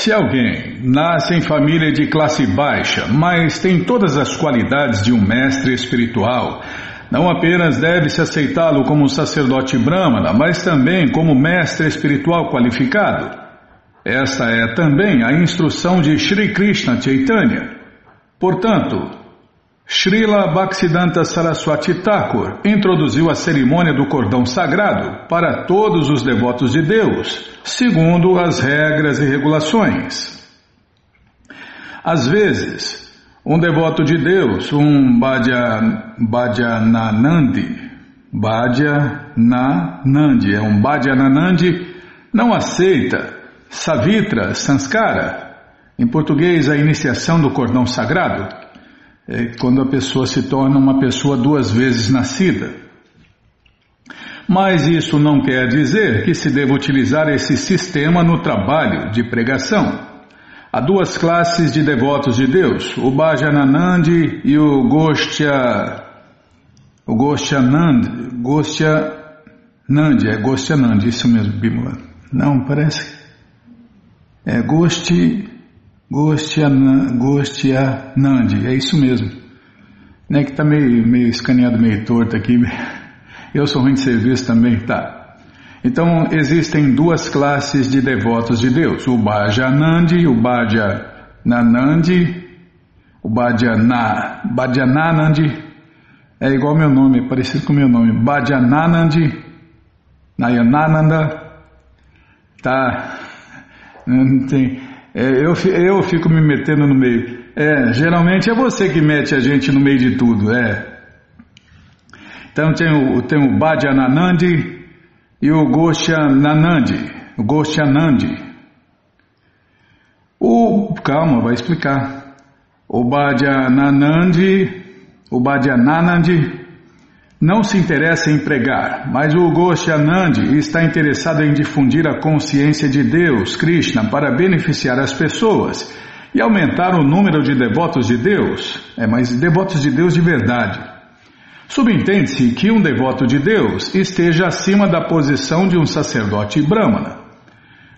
Se alguém nasce em família de classe baixa, mas tem todas as qualidades de um mestre espiritual, não apenas deve-se aceitá-lo como um sacerdote brahmana, mas também como mestre espiritual qualificado. Esta é também a instrução de Sri Krishna Chaitanya. Portanto, Srila Bhaktisiddhanta Saraswati Thakur introduziu a cerimônia do cordão sagrado para todos os devotos de Deus, segundo as regras e regulações. Às vezes, um devoto de Deus, um Bhajananandi, Bhajananandi, é um Bhajananandi, não aceita Savitra Sanskara, em português a iniciação do cordão sagrado, é quando a pessoa se torna uma pessoa duas vezes nascida. Mas isso não quer dizer que se deva utilizar esse sistema no trabalho de pregação. Há duas classes de devotos de Deus, o Bhajananandi e o Gostya, o Gostyanand, Gostyanandi, é Gostyanandi, isso mesmo, Bimala. Não, parece. É Gosti, Gostyanandi, é isso mesmo. Né, que está meio, meio escaneado, meio torto aqui. Eu sou ruim de serviço também, tá. Então existem duas classes de devotos de Deus, o Bhajanandi o Bhajananandi, o Bhajana, Bhajananandi, é igual meu nome, é parecido com meu nome, Bhajananandi, Nayanananda, tá, não tem, eu, eu fico me metendo no meio, é, geralmente é você que mete a gente no meio de tudo, é, então tem o, tem o e o Goshananandi, o Goshanandi. O, calma, vai explicar. O Bhadyananandi, o Bhadyananandi não se interessa em pregar, mas o Goshanandi está interessado em difundir a consciência de Deus, Krishna, para beneficiar as pessoas e aumentar o número de devotos de Deus. É, mas devotos de Deus de verdade. Subentende-se que um devoto de Deus esteja acima da posição de um sacerdote brahmana.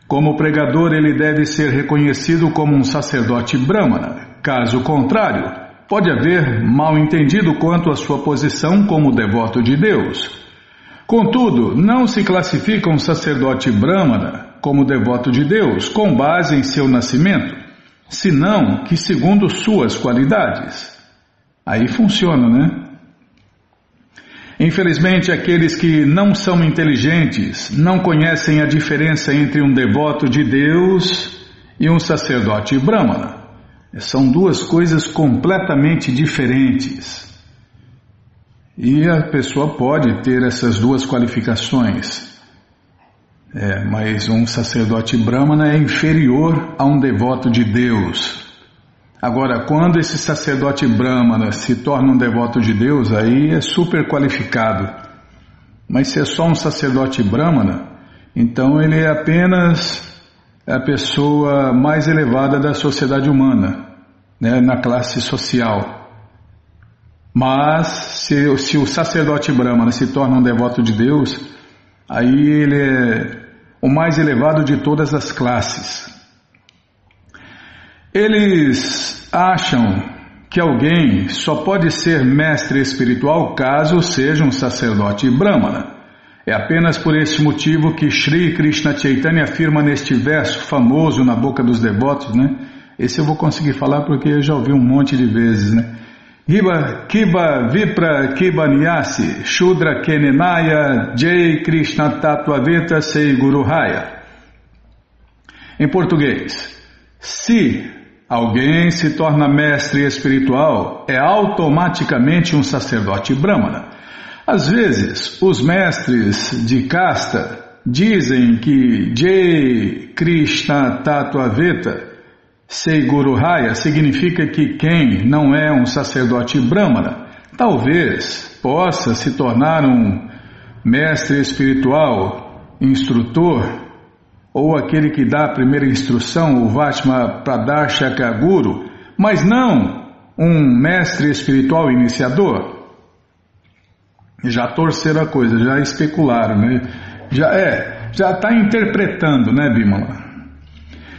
Como pregador, ele deve ser reconhecido como um sacerdote brahmana. Caso contrário, pode haver mal entendido quanto à sua posição como devoto de Deus. Contudo, não se classifica um sacerdote brahmana como devoto de Deus com base em seu nascimento, senão que segundo suas qualidades. Aí funciona, né? Infelizmente, aqueles que não são inteligentes não conhecem a diferença entre um devoto de Deus e um sacerdote brahmana. São duas coisas completamente diferentes. E a pessoa pode ter essas duas qualificações. É, mas um sacerdote brahmana é inferior a um devoto de Deus. Agora, quando esse sacerdote brahmana se torna um devoto de Deus, aí é super qualificado. Mas se é só um sacerdote brahmana, então ele é apenas a pessoa mais elevada da sociedade humana, né, na classe social. Mas se, se o sacerdote brahmana se torna um devoto de Deus, aí ele é o mais elevado de todas as classes. Eles acham que alguém só pode ser mestre espiritual caso seja um sacerdote brahmana. É apenas por este motivo que Sri Krishna Chaitanya afirma neste verso famoso na boca dos devotos, né? Esse eu vou conseguir falar porque eu já ouvi um monte de vezes, né? Kiba, Kiba Vipra Kiba Nyasi Shudra Kenenaya Jai Krishna Tatvaveta Sei Guru Raya. Em português, se Alguém se torna mestre espiritual é automaticamente um sacerdote brahmana. Às vezes, os mestres de casta dizem que Jai Krishna Tatuaveta Seguru Raya significa que quem não é um sacerdote brahmana talvez possa se tornar um mestre espiritual, instrutor ou aquele que dá a primeira instrução, o Vatma Pradarshaka Guru, mas não um mestre espiritual iniciador. Já torceram a coisa, já especularam, né? Já é, já está interpretando, né, Bimala?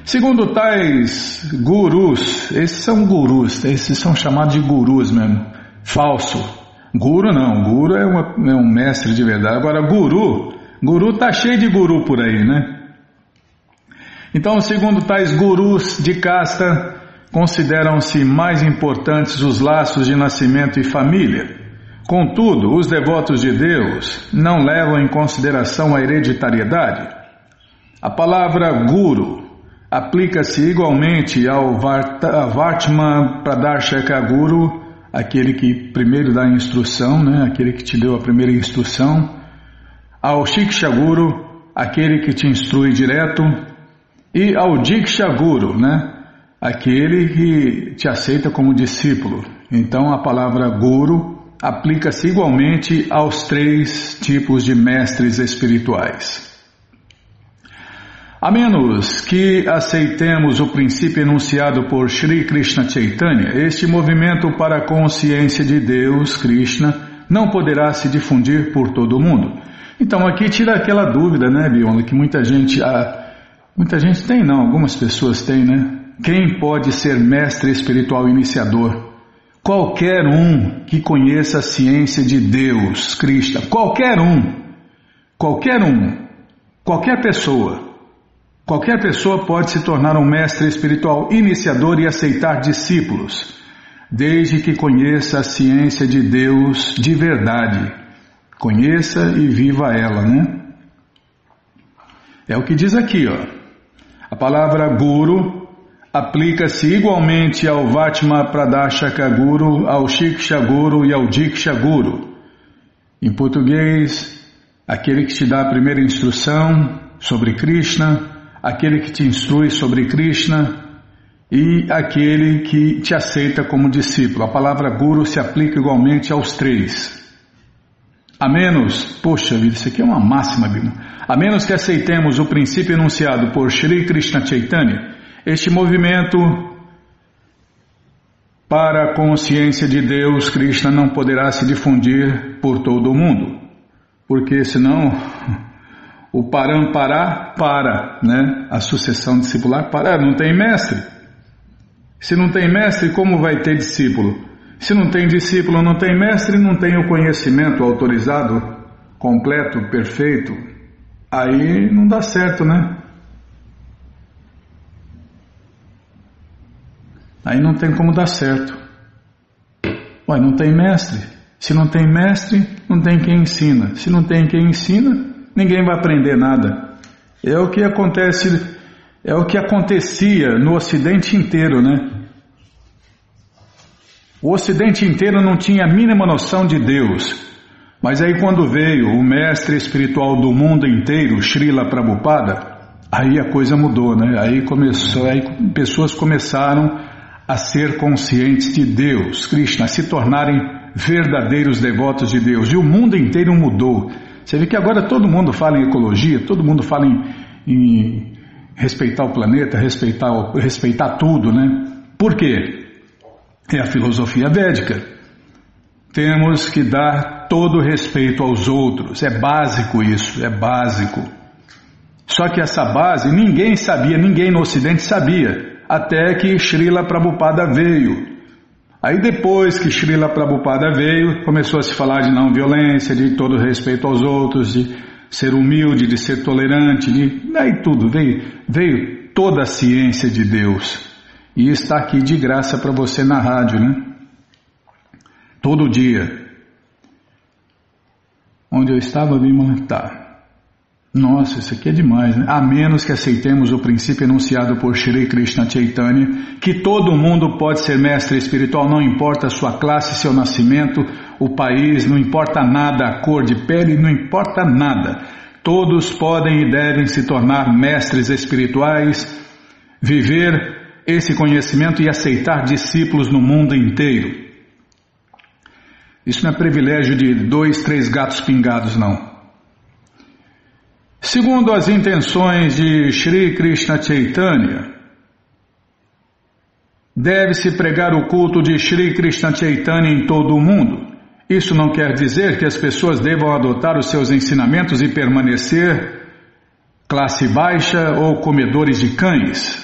Segundo tais gurus, esses são gurus, esses são chamados de gurus mesmo, falso. Guru não, guru é, uma, é um mestre de verdade. Agora, guru, guru tá cheio de guru por aí, né? Então, segundo tais gurus de casta, consideram-se mais importantes os laços de nascimento e família. Contudo, os devotos de Deus não levam em consideração a hereditariedade. A palavra guru aplica-se igualmente ao Vartman Pradarshaka Guru, aquele que primeiro dá a instrução, né? aquele que te deu a primeira instrução, ao Shiksha Guru, aquele que te instrui direto, e ao Diksha Guru, né? aquele que te aceita como discípulo. Então a palavra Guru aplica-se igualmente aos três tipos de mestres espirituais. A menos que aceitemos o princípio enunciado por Sri Krishna Chaitanya, este movimento para a consciência de Deus, Krishna, não poderá se difundir por todo o mundo. Então aqui tira aquela dúvida, né, Biola, que muita gente, ah, muita gente tem, não, algumas pessoas têm, né? Quem pode ser mestre espiritual iniciador? Qualquer um que conheça a ciência de Deus, Krishna, qualquer um, qualquer um, qualquer pessoa Qualquer pessoa pode se tornar um mestre espiritual iniciador e aceitar discípulos, desde que conheça a ciência de Deus de verdade. Conheça e viva ela, né? É o que diz aqui, ó. A palavra guru aplica-se igualmente ao Vatma Pradashaka Guru, ao Shiksha Guru e ao Diksha Guru. Em português, aquele que te dá a primeira instrução sobre Krishna, aquele que te instrui sobre Krishna e aquele que te aceita como discípulo. A palavra guru se aplica igualmente aos três. A menos, poxa vida, isso aqui é uma máxima, Bima. A menos que aceitemos o princípio enunciado por Sri Krishna Chaitanya, este movimento para a consciência de Deus, Krishna não poderá se difundir por todo o mundo. Porque senão o parampará para, né? A sucessão discipular para, não tem mestre. Se não tem mestre, como vai ter discípulo? Se não tem discípulo, não tem mestre, não tem o conhecimento autorizado, completo, perfeito, aí não dá certo, né? Aí não tem como dar certo. Ué, não tem mestre. Se não tem mestre, não tem quem ensina. Se não tem quem ensina, ninguém vai aprender nada. É o que acontece, é o que acontecia no Ocidente inteiro, né? O Ocidente inteiro não tinha a mínima noção de Deus. Mas aí quando veio o mestre espiritual do mundo inteiro, Srila Prabhupada, aí a coisa mudou, né? Aí começou, aí pessoas começaram a ser conscientes de Deus, Krishna, a se tornarem verdadeiros devotos de Deus. E o mundo inteiro mudou. Você vê que agora todo mundo fala em ecologia, todo mundo fala em, em respeitar o planeta, respeitar, respeitar tudo, né? Por quê? É a filosofia védica. Temos que dar todo respeito aos outros. É básico isso, é básico. Só que essa base ninguém sabia, ninguém no Ocidente sabia, até que Srila Prabhupada veio Aí depois que Srila Prabhupada veio, começou a se falar de não violência, de todo respeito aos outros, de ser humilde, de ser tolerante, de aí tudo veio, veio toda a ciência de Deus e está aqui de graça para você na rádio, né? Todo dia. Onde eu estava, Bima? Tá. Nossa, isso aqui é demais, né? A menos que aceitemos o princípio enunciado por Shri Krishna Chaitanya, que todo mundo pode ser mestre espiritual, não importa a sua classe, seu nascimento, o país, não importa nada, a cor de pele, não importa nada. Todos podem e devem se tornar mestres espirituais, viver esse conhecimento e aceitar discípulos no mundo inteiro. Isso não é privilégio de dois, três gatos pingados, não. Segundo as intenções de Sri Krishna Chaitanya, deve-se pregar o culto de Sri Krishna Chaitanya em todo o mundo. Isso não quer dizer que as pessoas devam adotar os seus ensinamentos e permanecer classe baixa ou comedores de cães.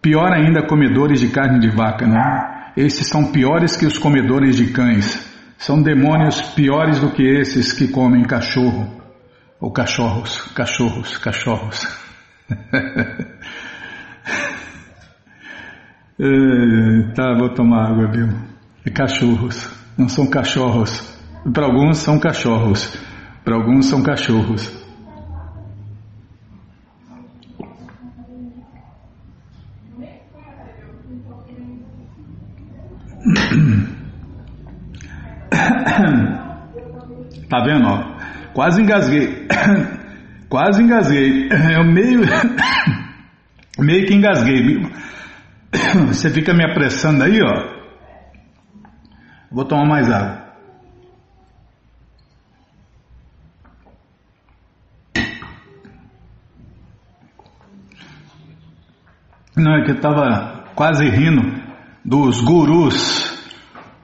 Pior ainda, comedores de carne de vaca, né? Esses são piores que os comedores de cães. São demônios piores do que esses que comem cachorro. Ou cachorros, cachorros, cachorros. é, tá, vou tomar água, viu? É cachorros, não são cachorros. Para alguns são cachorros, para alguns são cachorros. Tá vendo? Ó? Quase engasguei. Quase engasguei. Eu meio. meio que engasguei. Você fica me apressando aí, ó. Vou tomar mais água. Não, é que eu estava quase rindo dos gurus,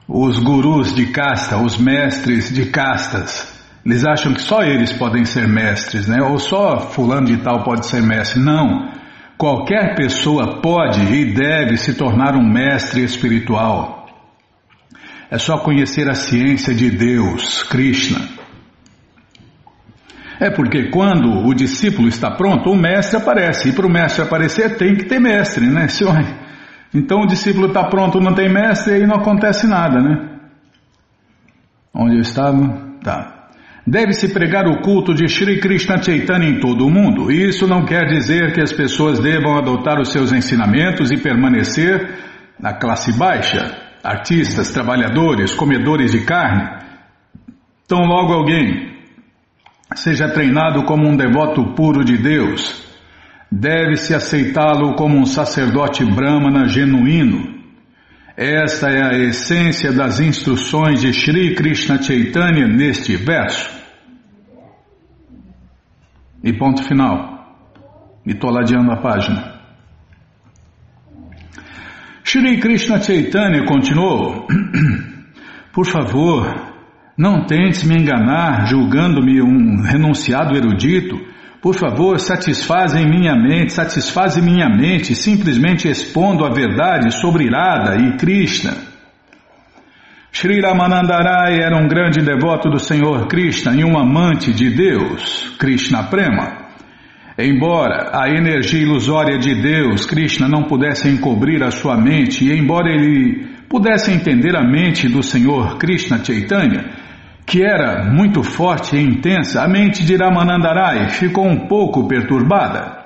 os gurus de casta, os mestres de castas. Eles acham que só eles podem ser mestres, né? Ou só fulano de tal pode ser mestre. Não. Qualquer pessoa pode e deve se tornar um mestre espiritual. É só conhecer a ciência de Deus, Krishna. É porque quando o discípulo está pronto, o mestre aparece. E para o mestre aparecer, tem que ter mestre, né? Então o discípulo está pronto, não tem mestre, aí não acontece nada, né? Onde eu estava? Tá. Deve-se pregar o culto de Sri Krishna Chaitanya em todo o mundo. Isso não quer dizer que as pessoas devam adotar os seus ensinamentos e permanecer na classe baixa, artistas, trabalhadores, comedores de carne. Tão logo alguém seja treinado como um devoto puro de Deus, deve-se aceitá-lo como um sacerdote brahmana genuíno. Esta é a essência das instruções de Sri Krishna Chaitanya neste verso. E ponto final. E estou ladeando a página. Shri Krishna Chaitanya continuou: Por favor, não tentes me enganar julgando-me um renunciado erudito. Por favor, satisfaze em minha mente, satisfaze minha mente simplesmente expondo a verdade sobre Irada e Krishna. Sri Ramanandarai era um grande devoto do Senhor Krishna e um amante de Deus, Krishna Prema. Embora a energia ilusória de Deus, Krishna, não pudesse encobrir a sua mente, e embora ele pudesse entender a mente do Senhor Krishna Chaitanya, que era muito forte e intensa, a mente de Ramanandarai ficou um pouco perturbada.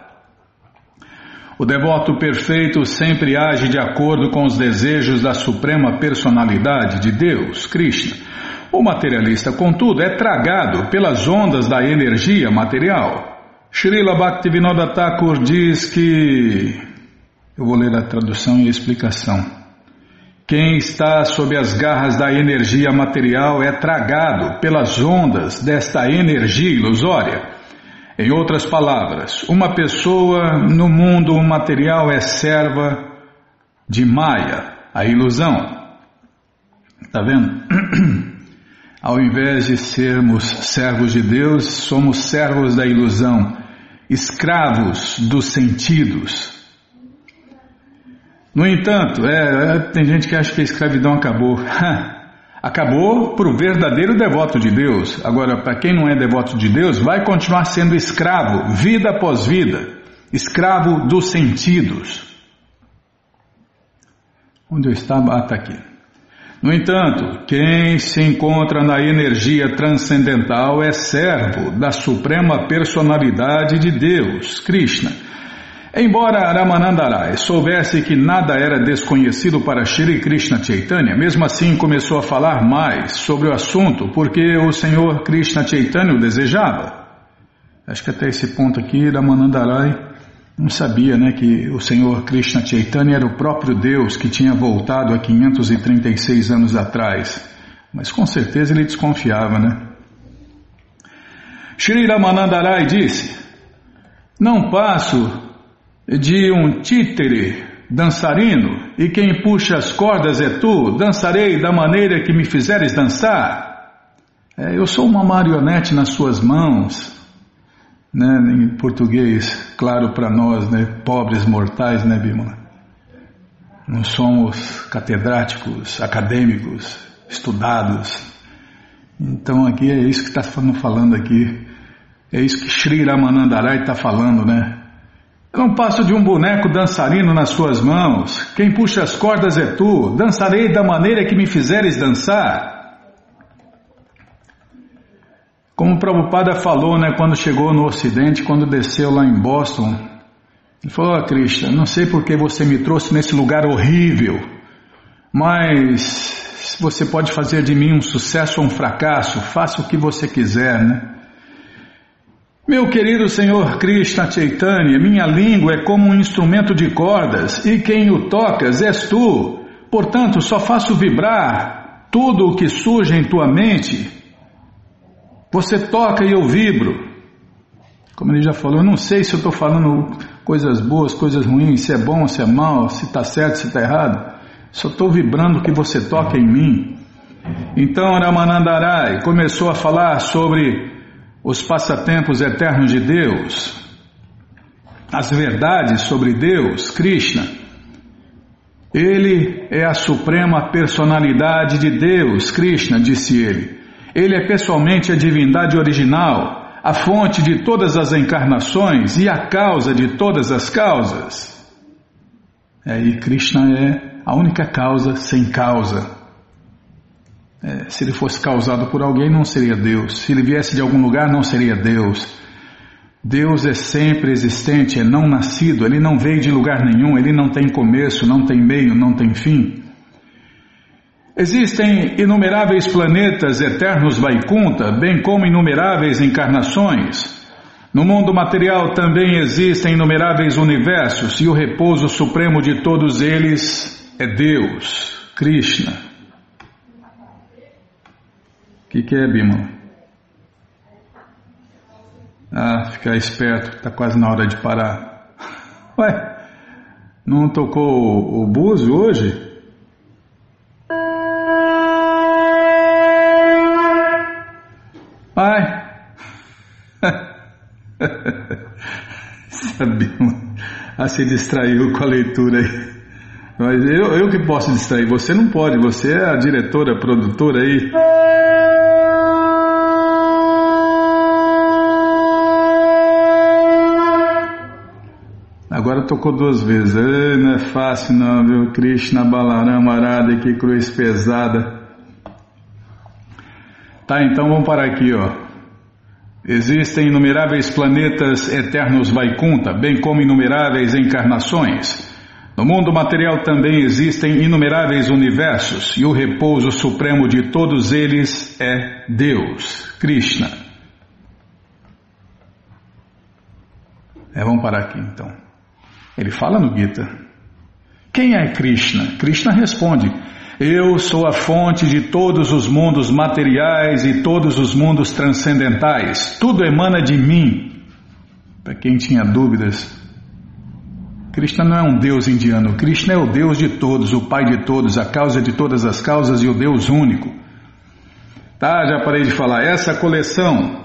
O devoto perfeito sempre age de acordo com os desejos da suprema personalidade de Deus, Krishna. O materialista, contudo, é tragado pelas ondas da energia material. Srila Bhaktivinoda Thakur diz que. Eu vou ler a tradução e a explicação. Quem está sob as garras da energia material é tragado pelas ondas desta energia ilusória. Em outras palavras, uma pessoa no mundo material é serva de Maya, a ilusão. Está vendo? Ao invés de sermos servos de Deus, somos servos da ilusão escravos dos sentidos. No entanto, é, é, tem gente que acha que a escravidão acabou. acabou para o verdadeiro devoto de Deus. Agora, para quem não é devoto de Deus, vai continuar sendo escravo, vida após vida, escravo dos sentidos. Onde eu estava? Ah, está aqui. No entanto, quem se encontra na energia transcendental é servo da suprema personalidade de Deus, Krishna. Embora Ramanandarai soubesse que nada era desconhecido para Shri Krishna Chaitanya, mesmo assim começou a falar mais sobre o assunto porque o Senhor Krishna Chaitanya o desejava. Acho que até esse ponto aqui, Ramanandarai não sabia né, que o Senhor Krishna Chaitanya era o próprio Deus que tinha voltado há 536 anos atrás. Mas com certeza ele desconfiava, né? Shri Ramanandarai disse: Não passo de um títere dançarino, e quem puxa as cordas é tu, dançarei da maneira que me fizeres dançar. É, eu sou uma marionete nas suas mãos, né, em português, claro para nós, né, pobres mortais, né, Bímola? Não somos catedráticos, acadêmicos, estudados. Então aqui é isso que está falando aqui. É isso que Sri Ramanandarai está falando, né? Não passo de um boneco dançarino nas tuas mãos. Quem puxa as cordas é tu. Dançarei da maneira que me fizeres dançar. Como o Prabhupada falou, né, quando chegou no Ocidente, quando desceu lá em Boston, ele falou: oh, Krishna, não sei porque você me trouxe nesse lugar horrível, mas você pode fazer de mim um sucesso ou um fracasso, faça o que você quiser, né? Meu querido Senhor Krishna Chaitanya, minha língua é como um instrumento de cordas e quem o tocas és tu. Portanto, só faço vibrar tudo o que surge em tua mente. Você toca e eu vibro. Como ele já falou, eu não sei se eu estou falando coisas boas, coisas ruins, se é bom, se é mal, se está certo, se está errado. Só estou vibrando o que você toca em mim. Então Ramanandarai começou a falar sobre os passatempos eternos de Deus, as verdades sobre Deus, Krishna. Ele é a suprema personalidade de Deus, Krishna, disse ele. Ele é pessoalmente a divindade original, a fonte de todas as encarnações e a causa de todas as causas. É, e Krishna é a única causa sem causa. É, se ele fosse causado por alguém, não seria Deus. Se ele viesse de algum lugar, não seria Deus. Deus é sempre existente, é não nascido, ele não veio de lugar nenhum, ele não tem começo, não tem meio, não tem fim. Existem inumeráveis planetas eternos Vaikunta, bem como inumeráveis encarnações. No mundo material também existem inumeráveis universos e o repouso supremo de todos eles é Deus, Krishna que, que é, Bima? Ah, ficar esperto, está quase na hora de parar. Ué, não tocou o, o búzio hoje? Ai! Sabia, ah, se distraiu com a leitura aí. Mas eu, eu que posso distrair, você não pode, você é a diretora, a produtora aí. Tocou duas vezes. Não é fácil não, viu? Krishna Balarama Arada, que cruz pesada. Tá, então vamos parar aqui, ó. Existem inumeráveis planetas eternos Vaikunta, bem como inumeráveis encarnações. No mundo material também existem inumeráveis universos, e o repouso supremo de todos eles é Deus, Krishna. É, vamos parar aqui então. Ele fala no Gita. Quem é Krishna? Krishna responde: Eu sou a fonte de todos os mundos materiais e todos os mundos transcendentais. Tudo emana de mim. Para quem tinha dúvidas, Krishna não é um deus indiano. Krishna é o deus de todos, o pai de todos, a causa de todas as causas e o deus único. Tá, já parei de falar. Essa coleção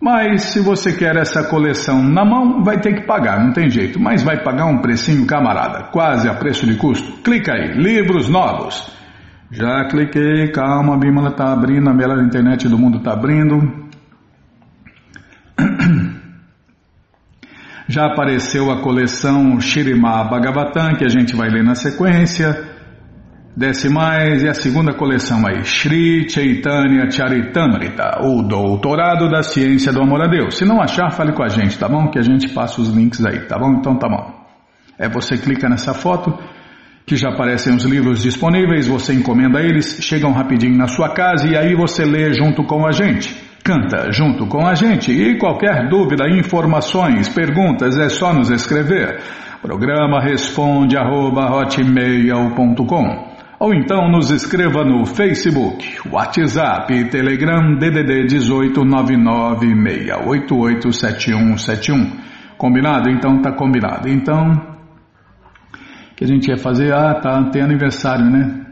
Mas se você quer essa coleção na mão, vai ter que pagar, não tem jeito. Mas vai pagar um precinho camarada, quase a preço de custo. Clica aí, livros novos. Já cliquei, calma, a Bímola está abrindo, a melhor internet do mundo está abrindo. Já apareceu a coleção Shirima Bhagavatam, que a gente vai ler na sequência. Desce mais e a segunda coleção aí, Sri Chaitanya Charitamrita, o Doutorado da Ciência do Amor a Deus. Se não achar, fale com a gente, tá bom? Que a gente passa os links aí, tá bom? Então tá bom. É você clica nessa foto que já aparecem os livros disponíveis, você encomenda eles, chegam rapidinho na sua casa e aí você lê junto com a gente. Canta junto com a gente e qualquer dúvida, informações, perguntas é só nos escrever. Programa responde arroba hotmail.com ou então nos escreva no Facebook, WhatsApp Telegram DDD 18996887171. Combinado? Então tá combinado. Então, que a gente ia fazer? Ah, tá, tem aniversário, né?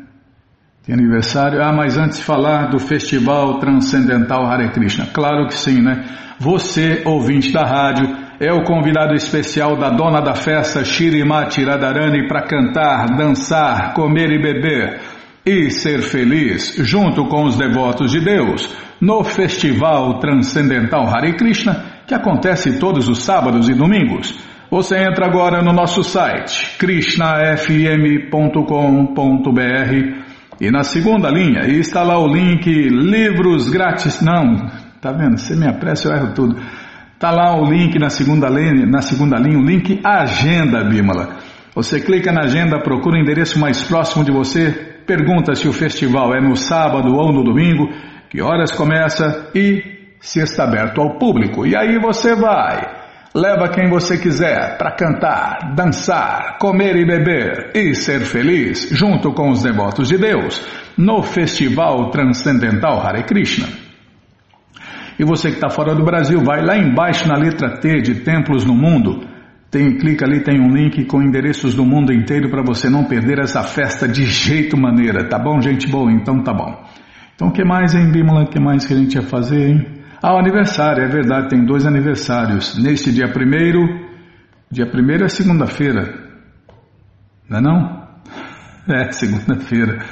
Tem aniversário. Ah, mas antes de falar do Festival Transcendental Hare Krishna. Claro que sim, né? Você, ouvinte da rádio, é o convidado especial da dona da festa Shirimati Radharani para cantar, dançar, comer e beber e ser feliz junto com os devotos de Deus no Festival Transcendental Hare Krishna que acontece todos os sábados e domingos. Você entra agora no nosso site krishnafm.com.br e na segunda linha está lá o link livros grátis. Não, tá vendo? Você me apressa, eu erro tudo. Está lá o link na segunda, linha, na segunda linha, o link Agenda Bímola. Você clica na agenda, procura o endereço mais próximo de você, pergunta se o festival é no sábado ou no domingo, que horas começa e se está aberto ao público. E aí você vai. Leva quem você quiser para cantar, dançar, comer e beber e ser feliz junto com os devotos de Deus no Festival Transcendental Hare Krishna. E você que está fora do Brasil, vai lá embaixo na letra T de Templos no Mundo. Tem, clica ali, tem um link com endereços do mundo inteiro para você não perder essa festa de jeito maneira, tá bom, gente boa? Então tá bom. Então o que mais, hein, Bímola? O que mais que a gente ia fazer, hein? Ah, o aniversário, é verdade, tem dois aniversários. Neste dia primeiro, dia primeiro é segunda-feira, não é não? É, segunda-feira.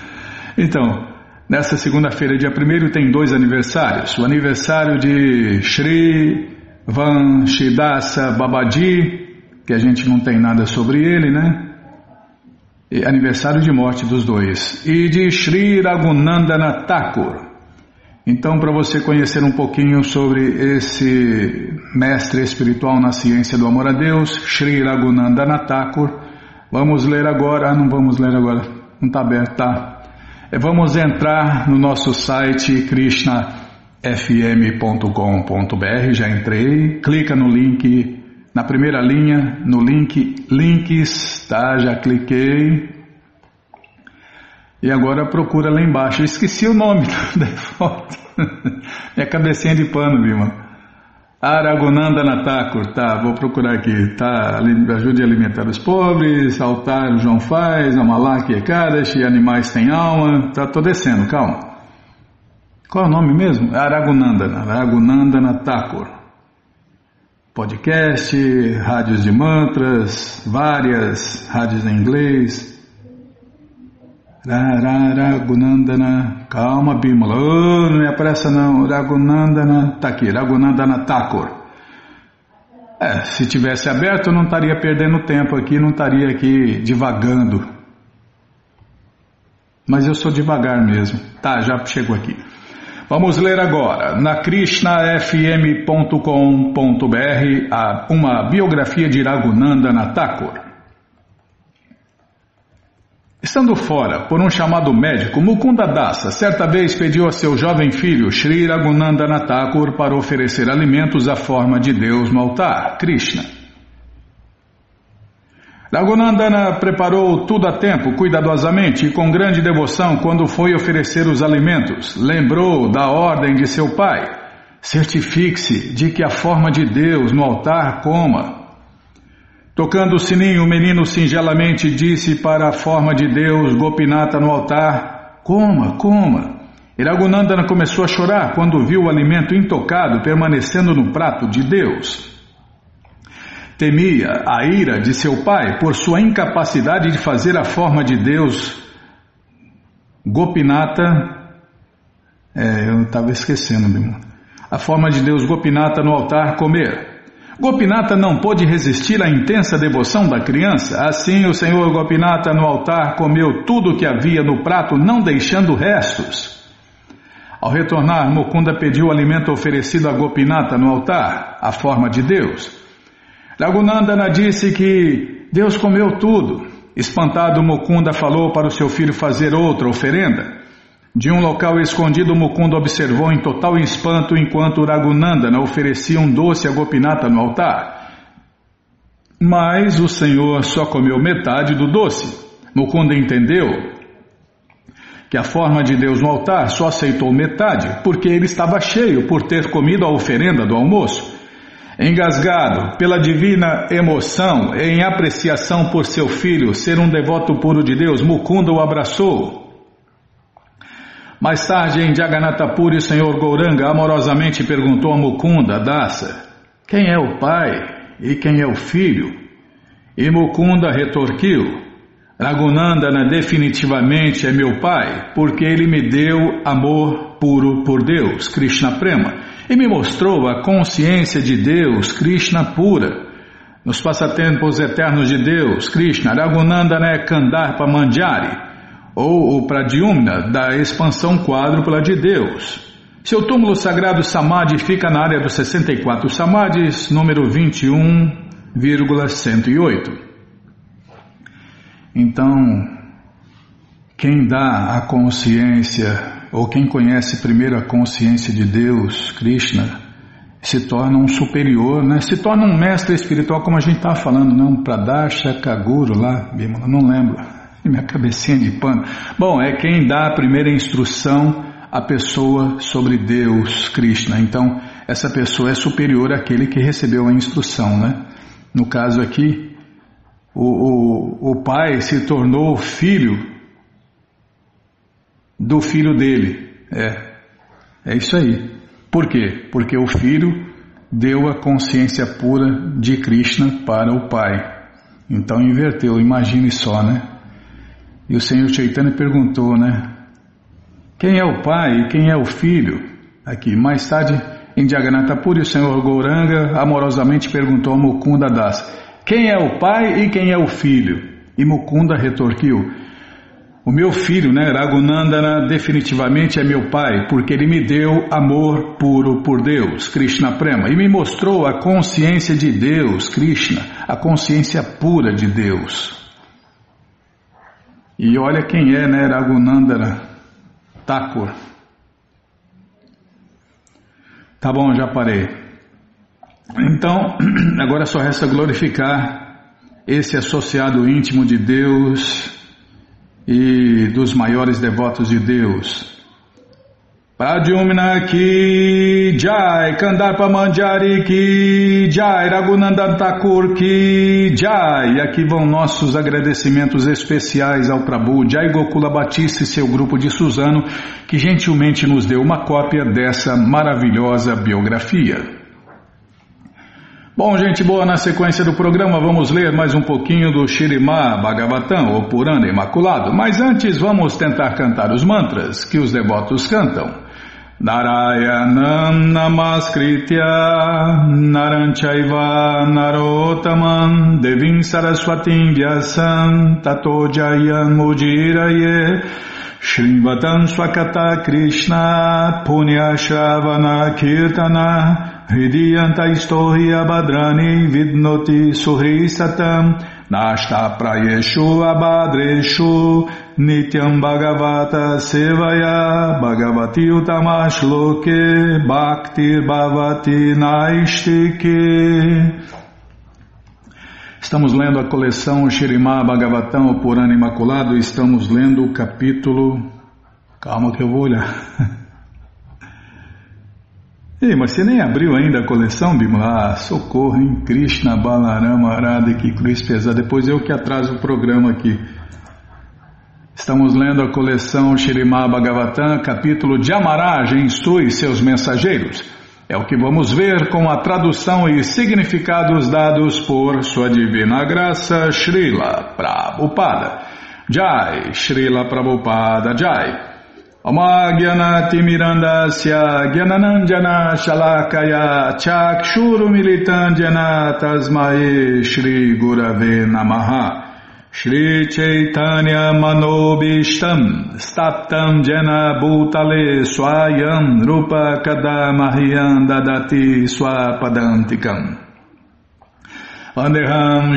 Então, Nessa segunda-feira, dia 1 tem dois aniversários. O aniversário de Shri Vanshidasa Babaji, que a gente não tem nada sobre ele, né? E aniversário de morte dos dois. E de Shri Raghunandana Thakur. Então, para você conhecer um pouquinho sobre esse mestre espiritual na ciência do amor a Deus, Shri Raghunandana Thakur, vamos ler agora. Ah, não vamos ler agora. Não está aberto, tá? É, vamos entrar no nosso site krishnafm.com.br, já entrei, clica no link na primeira linha, no link links, tá? Já cliquei. E agora procura lá embaixo. esqueci o nome da foto. Minha cabecinha de pano, mano? Aragonanda Thakur, tá, vou procurar aqui, tá, ajude a alimentar os pobres, altar João faz, Amalak Ekadashi, animais têm alma, tá, tô descendo, calma. Qual é o nome mesmo? Aragonanda, Aragonanda Thakur. Podcast, rádios de mantras, várias rádios em inglês, Ragunandana, calma Bimala, oh, não me apressa não, Ragunandana, tá aqui, Ragunandana Thakur. É, se tivesse aberto eu não estaria perdendo tempo aqui, não estaria aqui divagando. Mas eu sou devagar mesmo. Tá, já chegou aqui. Vamos ler agora, na krishnafm.com.br, uma biografia de Ragunandana Thakur. Estando fora, por um chamado médico, Mukunda Dasa certa vez pediu a seu jovem filho, Sri Raghunandana Thakur, para oferecer alimentos à forma de Deus no altar, Krishna. Raghunandana preparou tudo a tempo, cuidadosamente e com grande devoção quando foi oferecer os alimentos. Lembrou da ordem de seu pai. Certifique-se de que a forma de Deus no altar coma. Tocando o sininho, o menino singelamente disse para a forma de Deus, Gopinata no altar: Coma, coma. Iragunandana começou a chorar quando viu o alimento intocado permanecendo no prato de Deus. Temia a ira de seu pai por sua incapacidade de fazer a forma de Deus. Gopinata, é, eu estava esquecendo, meu A forma de Deus Gopinata no altar comer. Gopinata não pôde resistir à intensa devoção da criança, assim o senhor Gopinata no altar comeu tudo o que havia no prato, não deixando restos. Ao retornar, Mukunda pediu o alimento oferecido a Gopinata no altar, a forma de Deus. Raghunandana disse que Deus comeu tudo. Espantado, Mukunda falou para o seu filho fazer outra oferenda. De um local escondido, Mukunda observou em total espanto enquanto Raghunandana oferecia um doce a Gopinata no altar. Mas o Senhor só comeu metade do doce. Mukunda entendeu que a forma de Deus no altar só aceitou metade, porque ele estava cheio por ter comido a oferenda do almoço. Engasgado pela divina emoção em apreciação por seu filho ser um devoto puro de Deus, Mukunda o abraçou. Mais tarde, em Jagannatha Puri, o senhor Gouranga amorosamente perguntou a Mukunda, Dasa, quem é o pai e quem é o filho? E Mukunda retorquiu, Raghunandana definitivamente é meu pai, porque ele me deu amor puro por Deus, Krishna Prema, e me mostrou a consciência de Deus, Krishna pura. Nos passatempos eternos de Deus, Krishna, Raghunandana é Kandarpa Mandjari, ou o Pradyumna da expansão quádrupla de Deus. Seu túmulo sagrado Samadhi fica na área dos 64 Samadhis, número 21,108. Então, quem dá a consciência, ou quem conhece primeiro a consciência de Deus, Krishna, se torna um superior, né? se torna um mestre espiritual, como a gente estava falando, não? Pradasha Kaguru lá, não lembro, minha cabecinha de pano. Bom, é quem dá a primeira instrução a pessoa sobre Deus, Krishna. Então, essa pessoa é superior àquele que recebeu a instrução, né? No caso aqui, o, o, o pai se tornou filho do filho dele. É, é isso aí. Por quê? Porque o filho deu a consciência pura de Krishna para o pai. Então inverteu, imagine só, né? E o Senhor Chaitanya perguntou, né? Quem é o pai e quem é o filho? Aqui, mais tarde, em Jagannatha Puri, o senhor Gouranga amorosamente perguntou a Mukunda Das: Quem é o pai e quem é o filho? E Mukunda retorquiu: O meu filho, né, Raghunandana, definitivamente é meu pai, porque ele me deu amor puro por Deus, Krishna Prema, e me mostrou a consciência de Deus, Krishna, a consciência pura de Deus. E olha quem é, né, Raghunandana Thakur. Tá bom, já parei. Então, agora só resta glorificar esse associado íntimo de Deus e dos maiores devotos de Deus, Pradyumna ki jai, Kandarpa Manjari ki jai, Raghunandan Thakur ki jai. E aqui vão nossos agradecimentos especiais ao Prabhu Jai Gokula Batista e seu grupo de Suzano, que gentilmente nos deu uma cópia dessa maravilhosa biografia. Bom, gente boa, na sequência do programa vamos ler mais um pouquinho do Shirimá Bhagavatam, ou Purana Imaculado, mas antes vamos tentar cantar os mantras que os devotos cantam. Narayanam Namaskritya Naranchaiva Narotaman Devim Saraswatim Vyasam Tato Jayan Mujiraye Shrivatam Swakata Krishna Punya Shravana Kirtana Hridiyanta Istohya Badrani Vidnoti Suhri Satam Nashta Prayeshu Abadreshu Nityam Bhagavata Sevaya Bhagavati Utamashloke Bhakti Bhavati Naistike Estamos lendo a coleção Shirimá Bhagavatam, o Purana Imaculado, estamos lendo o capítulo. Calma que eu vou olhar. Ei, mas você nem abriu ainda a coleção, Bimala? Ah, socorro, hein? Krishna Balarama Arada, que cruz pesada. Depois eu que atraso o programa aqui. Estamos lendo a coleção Shirimá Bhagavatam, capítulo de Amaraj, instrui seus mensageiros. É o que vamos ver com a tradução e significados dados por Sua Divina Graça, Srila Prabhupada. Jai, Srila Prabhupada Jai. Mirandasya Gyananandjana Shalakaya Chakshuru Militandjana Tasmae Shri Gurave Namaha. Shri Chaitanya Manobishtam Staptam Jena Bhutale Swayam Rupa Kadamahyam Dadati Swapadantikam. Andeham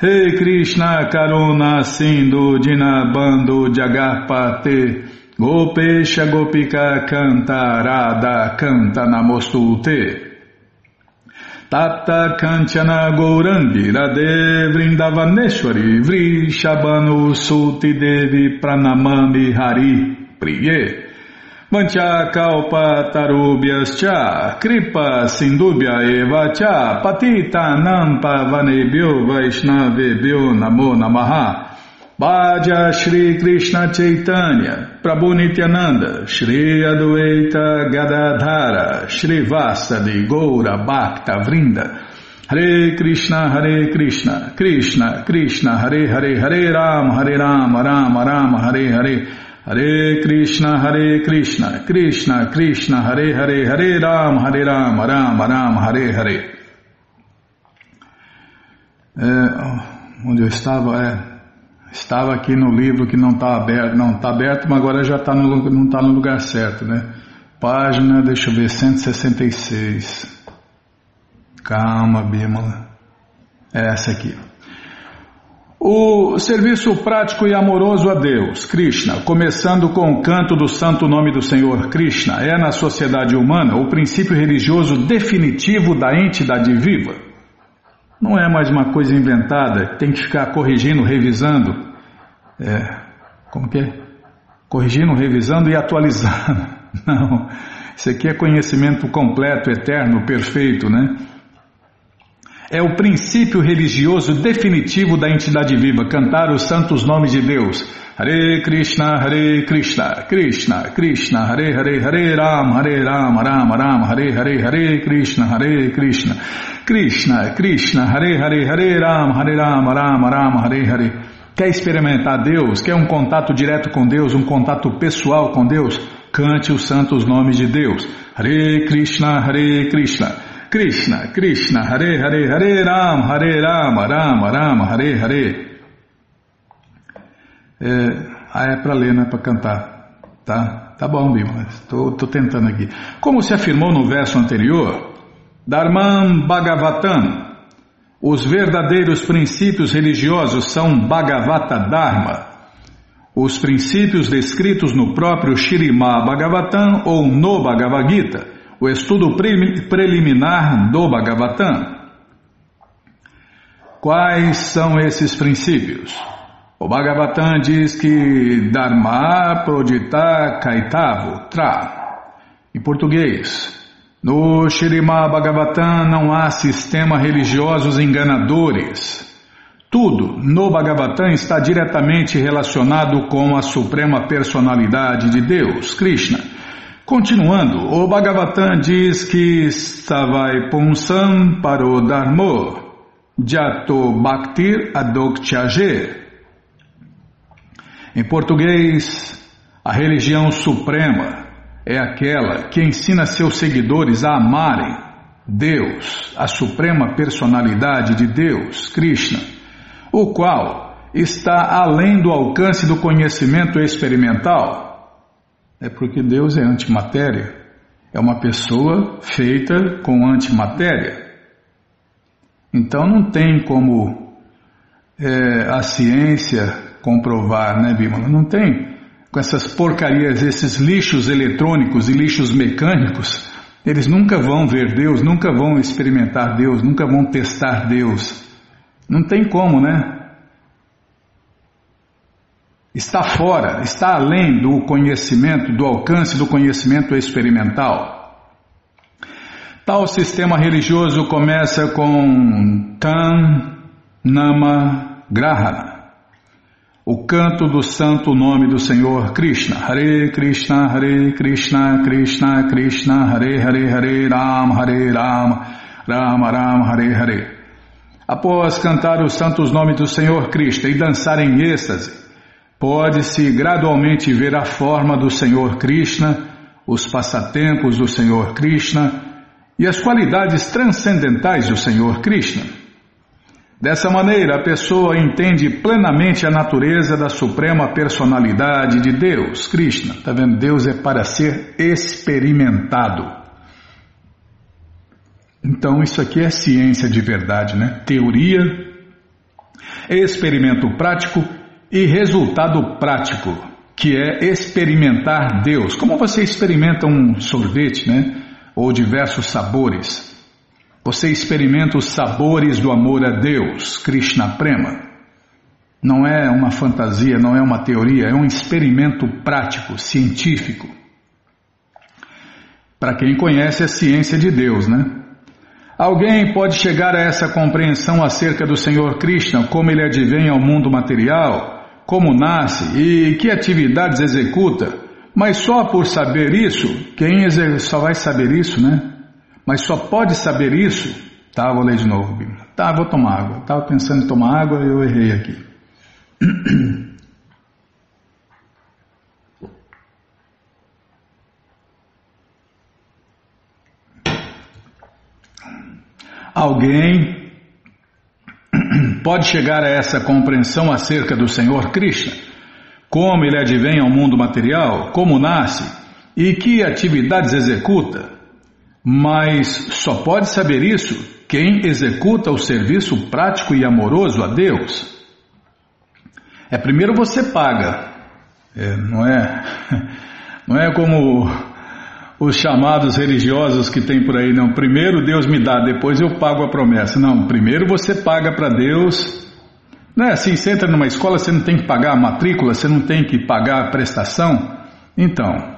Rei Krishna Karuna Sindhu Dinabando Jagarpate Gopesha Gopika Canta Radha Canta Namostute Tata Kanchana Gourangi Radhe Vrindavaneshwari Vrishabhanu Suti Devi Pranamami Hari Priye Mancha kalpa tarubhyas cha, kripa sindubhya eva cha, patita nampa vanebhyo vaishnavebhyo namo namaha. Bhaja Shri Krishna Chaitanya, Prabhu Nityananda, Shri Adwaita Gadadhara, Shri Vasadi Goura Bhakta Vrinda, Hare Krishna, Hare Krishna, Krishna, Krishna, Hare Hare, Hare Ram, Hare Ram, Ram Ram, Hare Hare, Hare Krishna, Hare Krishna, Krishna, Krishna, Hare Hare, Hare Ram, Hare Ram, Ram, Ram, Hare Hare. É, onde eu estava, é, estava aqui no livro que não está aberto, não está aberto, mas agora já tá no, não está no lugar certo, né? Página, deixa eu ver, 166. Calma, Bímola. É essa aqui. O serviço prático e amoroso a Deus, Krishna, começando com o canto do santo nome do Senhor Krishna, é na sociedade humana o princípio religioso definitivo da entidade viva. Não é mais uma coisa inventada, tem que ficar corrigindo, revisando. É, como que é? Corrigindo, revisando e atualizando. Não, isso aqui é conhecimento completo, eterno, perfeito, né? É o princípio religioso definitivo da entidade viva, cantar os santos nomes de Deus. Hare Krishna, Hare Krishna, Krishna, Krishna, Hare Hare, Hare Ram, Hare Ram, Ram Ram, Hare Hare, Hare Krishna, Hare Krishna, Krishna, Krishna, Hare Hare, Hare Ram, Hare Ram, Ram Ram, Hare Hare. Quer experimentar Deus? Quer um contato direto com Deus, um contato pessoal com Deus? Cante os santos nomes de Deus. Hare Krishna, Hare Krishna. Krishna, Krishna, Hare Hare, Hare Ram, Hare Rama, Rama Rama, Hare Hare. É, ah, é para ler, não é para cantar. Tá? Tá bom, Bima, estou tentando aqui. Como se afirmou no verso anterior, Dharman Bhagavatam, os verdadeiros princípios religiosos são Bhagavata Dharma, os princípios descritos no próprio Shirimá Bhagavatam ou no Bhagavad Gita o estudo preliminar do Bhagavatam. Quais são esses princípios? O Bhagavatam diz que Dharma Prodita Kaitavo Tra. Em português, no Shirimá Bhagavatam não há sistema religiosos enganadores. Tudo no Bhagavatam está diretamente relacionado com a suprema personalidade de Deus, Krishna Continuando, o Bhagavatam diz que Savai Punsam Paro Dharmo Jato Bhaktir Adokchaje. Em português, a religião suprema é aquela que ensina seus seguidores a amarem Deus, a suprema personalidade de Deus, Krishna, o qual está além do alcance do conhecimento experimental é porque Deus é antimatéria. É uma pessoa feita com antimatéria. Então não tem como é, a ciência comprovar, né, Bímola? Não tem. Com essas porcarias, esses lixos eletrônicos e lixos mecânicos, eles nunca vão ver Deus, nunca vão experimentar Deus, nunca vão testar Deus. Não tem como, né? Está fora, está além do conhecimento, do alcance do conhecimento experimental. Tal sistema religioso começa com Tam Nama Grahana, o canto do santo nome do Senhor Krishna. Hare Krishna, Hare Krishna, Krishna Krishna, Hare Hare, Hare Ram, Hare Ram, Ram Ram, Hare Hare. Após cantar os santos nomes do Senhor Krishna e dançar em êxtase, pode-se gradualmente ver a forma do Senhor Krishna, os passatempos do Senhor Krishna e as qualidades transcendentais do Senhor Krishna. Dessa maneira, a pessoa entende plenamente a natureza da suprema personalidade de Deus, Krishna. Está vendo? Deus é para ser experimentado. Então, isso aqui é ciência de verdade, né? Teoria, experimento prático e resultado prático, que é experimentar Deus. Como você experimenta um sorvete, né? Ou diversos sabores. Você experimenta os sabores do amor a Deus, Krishna Prema. Não é uma fantasia, não é uma teoria, é um experimento prático, científico. Para quem conhece a ciência de Deus, né? Alguém pode chegar a essa compreensão acerca do Senhor Krishna, como ele advém ao mundo material, como nasce e que atividades executa, mas só por saber isso, quem só vai saber isso, né? Mas só pode saber isso. Tá, vou ler de novo, Bíblia. Tá, vou tomar água. Estava pensando em tomar água e eu errei aqui. Alguém pode chegar a essa compreensão acerca do Senhor Krishna, como ele advém ao mundo material, como nasce e que atividades executa, mas só pode saber isso quem executa o serviço prático e amoroso a Deus. É primeiro você paga, é, não é? Não é como os chamados religiosos que tem por aí, não. Primeiro Deus me dá, depois eu pago a promessa. Não, primeiro você paga para Deus. Não é assim, você entra numa escola, você não tem que pagar a matrícula, você não tem que pagar a prestação. Então,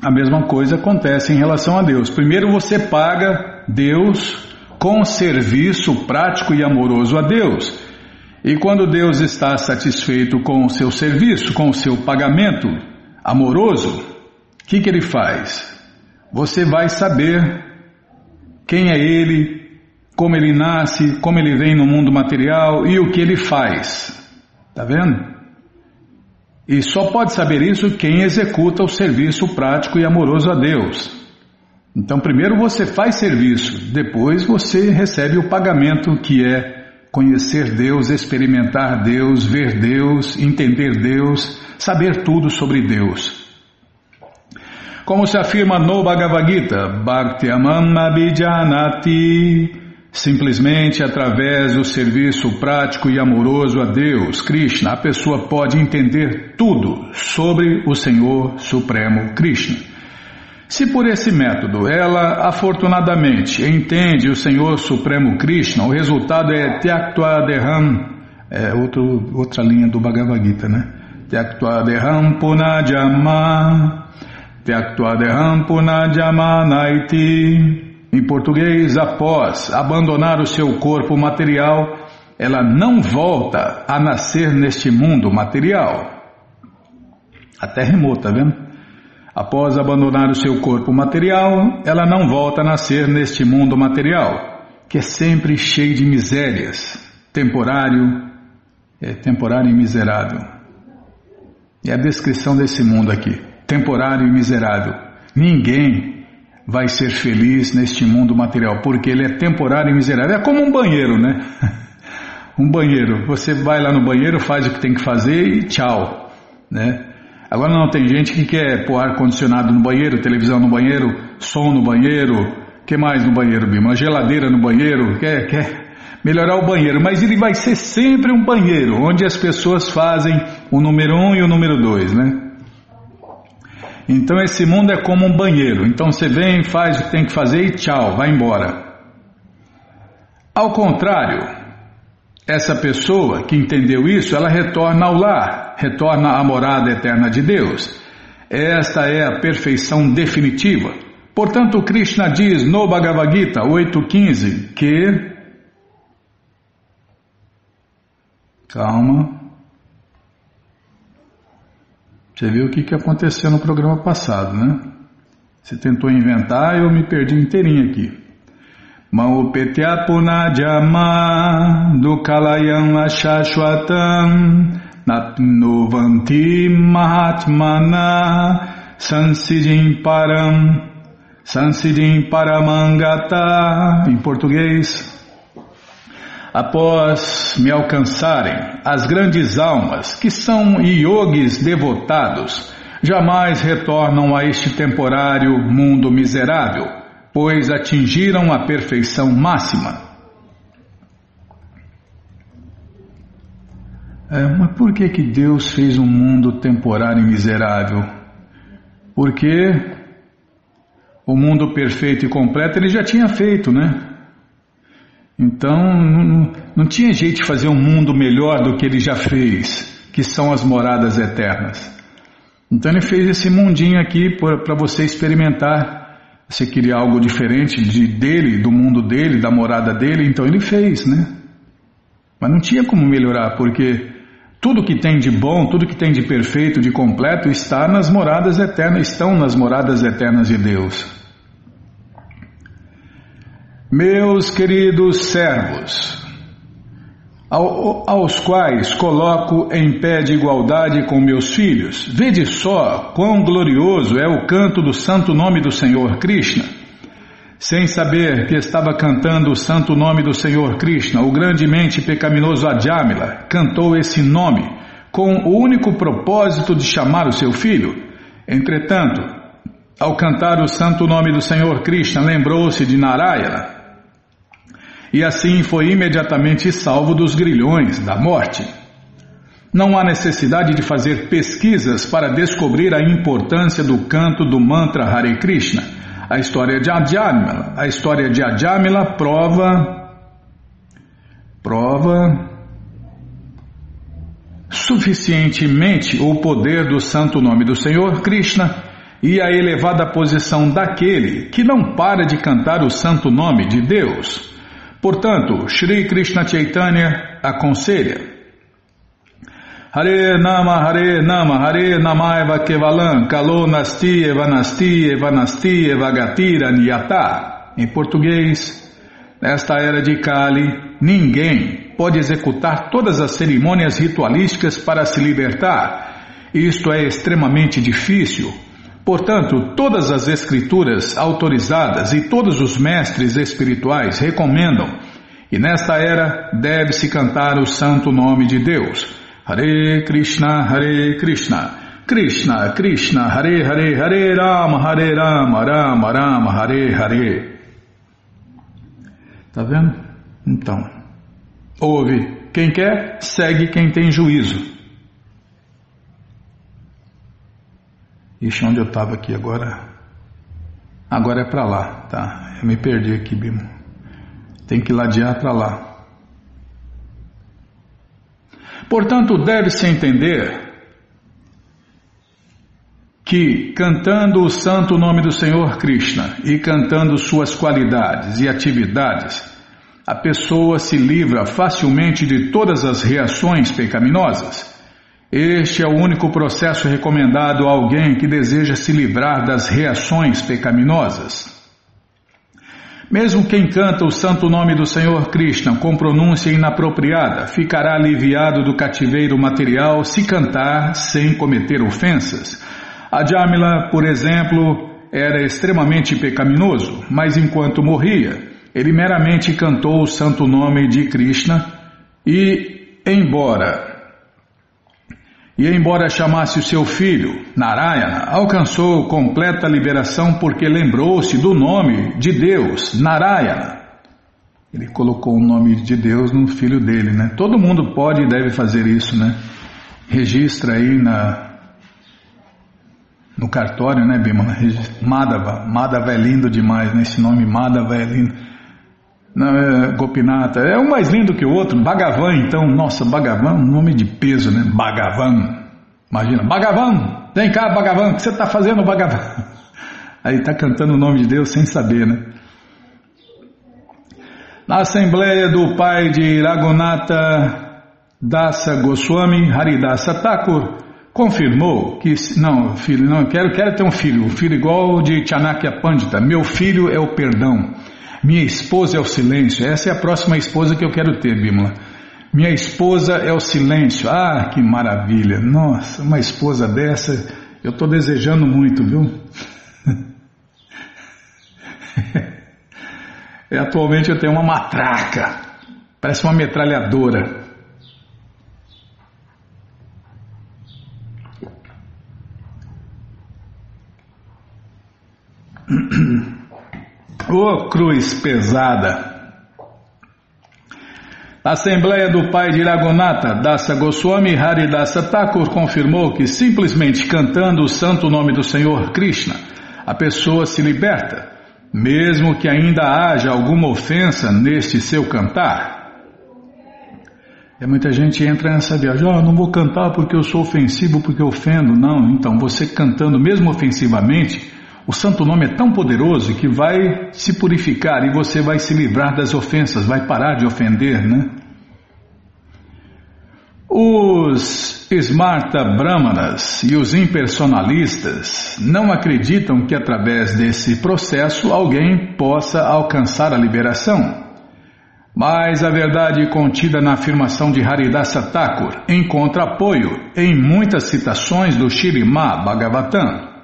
a mesma coisa acontece em relação a Deus. Primeiro você paga Deus com serviço prático e amoroso a Deus. E quando Deus está satisfeito com o seu serviço, com o seu pagamento amoroso, que, que ele faz? Você vai saber quem é ele, como ele nasce, como ele vem no mundo material e o que ele faz. Tá vendo? E só pode saber isso quem executa o serviço prático e amoroso a Deus. Então, primeiro você faz serviço, depois você recebe o pagamento que é conhecer Deus, experimentar Deus, ver Deus, entender Deus, saber tudo sobre Deus. Como se afirma no Bhagavad Gita, Bhaktyamam Abhijanati Simplesmente através do serviço prático e amoroso a Deus, Krishna, a pessoa pode entender tudo sobre o Senhor Supremo Krishna. Se por esse método ela afortunadamente entende o Senhor Supremo Krishna, o resultado é Tyaktva Deham, é outro, outra linha do Bhagavad Gita, né? Tyaktva Deham Punajama, Naiti. Em português, após abandonar o seu corpo material, ela não volta a nascer neste mundo material. Até rimou, tá vendo? Após abandonar o seu corpo material, ela não volta a nascer neste mundo material, que é sempre cheio de misérias, temporário, é temporário e miserável. É a descrição desse mundo aqui, temporário e miserável. Ninguém vai ser feliz neste mundo material, porque ele é temporário e miserável. É como um banheiro, né? um banheiro. Você vai lá no banheiro, faz o que tem que fazer e tchau, né? Agora não tem gente que quer pôr ar condicionado no banheiro, televisão no banheiro, som no banheiro, que mais no banheiro, Bima? Uma geladeira no banheiro, quer, quer melhorar o banheiro, mas ele vai ser sempre um banheiro, onde as pessoas fazem o número um e o número dois, né? Então esse mundo é como um banheiro. Então você vem, faz o que tem que fazer e tchau, vai embora. Ao contrário, essa pessoa que entendeu isso, ela retorna ao lar, retorna à morada eterna de Deus. Esta é a perfeição definitiva. Portanto, Krishna diz no Bhagavad Gita 8.15 que. Calma. Você viu o que, que aconteceu no programa passado, né? Você tentou inventar e eu me perdi inteirinho aqui. Maupetya punajama dukalayam ashashwatam natnovanti mahatmana sansidim param sansidim paramangata em português Após me alcançarem, as grandes almas, que são yogis devotados, jamais retornam a este temporário mundo miserável, pois atingiram a perfeição máxima. É, mas por que, que Deus fez um mundo temporário e miserável? Porque o mundo perfeito e completo ele já tinha feito, né? Então não, não tinha jeito de fazer um mundo melhor do que ele já fez, que são as moradas eternas. Então ele fez esse mundinho aqui para você experimentar. Você queria algo diferente de dele, do mundo dele, da morada dele, então ele fez, né? Mas não tinha como melhorar, porque tudo que tem de bom, tudo que tem de perfeito, de completo, está nas moradas eternas, estão nas moradas eternas de Deus. Meus queridos servos, aos quais coloco em pé de igualdade com meus filhos, vede só quão glorioso é o canto do santo nome do Senhor Krishna. Sem saber que estava cantando o santo nome do Senhor Krishna, o grandemente pecaminoso Adjamila cantou esse nome com o único propósito de chamar o seu filho. Entretanto, ao cantar o santo nome do Senhor Krishna, lembrou-se de Narayana, e assim foi imediatamente salvo dos grilhões da morte. Não há necessidade de fazer pesquisas para descobrir a importância do canto do mantra Hare Krishna. A história de Ajamila, a história de Ajamila prova prova suficientemente o poder do santo nome do Senhor Krishna e a elevada posição daquele que não para de cantar o santo nome de Deus. Portanto, Sri Krishna Chaitanya aconselha. Hare Nama Hare Nama Hare Namaiva Kevalam Kalo Nasti Evanasti Evanasti Evagatira Niyata Em português, nesta era de Kali, ninguém pode executar todas as cerimônias ritualísticas para se libertar. Isto é extremamente difícil Portanto, todas as escrituras autorizadas e todos os mestres espirituais recomendam, e nesta era deve-se cantar o santo nome de Deus. Hare Krishna, Hare Krishna, Krishna, Krishna, Hare Hare, Hare Rama, Hare Rama, Rama Rama, Hare Hare. Tá vendo? Então, ouve quem quer, segue quem tem juízo. Ixi, onde eu estava aqui agora? Agora é para lá, tá? Eu me perdi aqui, Bimo. Tem que ladear para lá. Portanto, deve-se entender que, cantando o santo nome do Senhor Krishna e cantando suas qualidades e atividades, a pessoa se livra facilmente de todas as reações pecaminosas este é o único processo recomendado a alguém que deseja se livrar das reações pecaminosas. Mesmo quem canta o santo nome do Senhor Krishna com pronúncia inapropriada ficará aliviado do cativeiro material se cantar sem cometer ofensas. Adjamila, por exemplo, era extremamente pecaminoso, mas enquanto morria, ele meramente cantou o santo nome de Krishna e, embora e, embora chamasse o seu filho Narayana, alcançou completa liberação porque lembrou-se do nome de Deus, Narayana. Ele colocou o nome de Deus no filho dele, né? Todo mundo pode e deve fazer isso, né? Registra aí na no cartório, né, Bimala? Madhava. Madhava é lindo demais, né? Esse nome Madhava é lindo. Não, é Gopinata. É um mais lindo que o outro. Bhagavan, então. Nossa, Bhagavan, um nome de peso, né? Bhagavan. Imagina, Bhagavan, vem cá, Bhagavan, o que você está fazendo, Bhagavan? Aí está cantando o nome de Deus sem saber, né? Na assembleia do pai de Raghunatha Dasa Goswami, Haridasa Thakur, confirmou que, não, filho, não, quero, quero ter um filho, um filho igual de Chanakya Pandita, meu filho é o perdão. Minha esposa é o silêncio. Essa é a próxima esposa que eu quero ter, Bimala. Minha esposa é o silêncio. Ah, que maravilha! Nossa, uma esposa dessa, eu estou desejando muito, viu? É, atualmente eu tenho uma matraca. Parece uma metralhadora. Ô cruz pesada! A Assembleia do Pai de Raghunatha, Dasa Goswami Haridasa Thakur confirmou que simplesmente cantando o santo nome do Senhor Krishna, a pessoa se liberta, mesmo que ainda haja alguma ofensa neste seu cantar. É muita gente entra nessa viagem, oh, não vou cantar porque eu sou ofensivo, porque eu ofendo. Não, então você cantando mesmo ofensivamente, o santo nome é tão poderoso que vai se purificar e você vai se livrar das ofensas, vai parar de ofender, né? Os Smarta Brahmanas e os impersonalistas não acreditam que através desse processo alguém possa alcançar a liberação. Mas a verdade contida na afirmação de Haridasa Thakur encontra apoio em muitas citações do Shirimá Bhagavatam.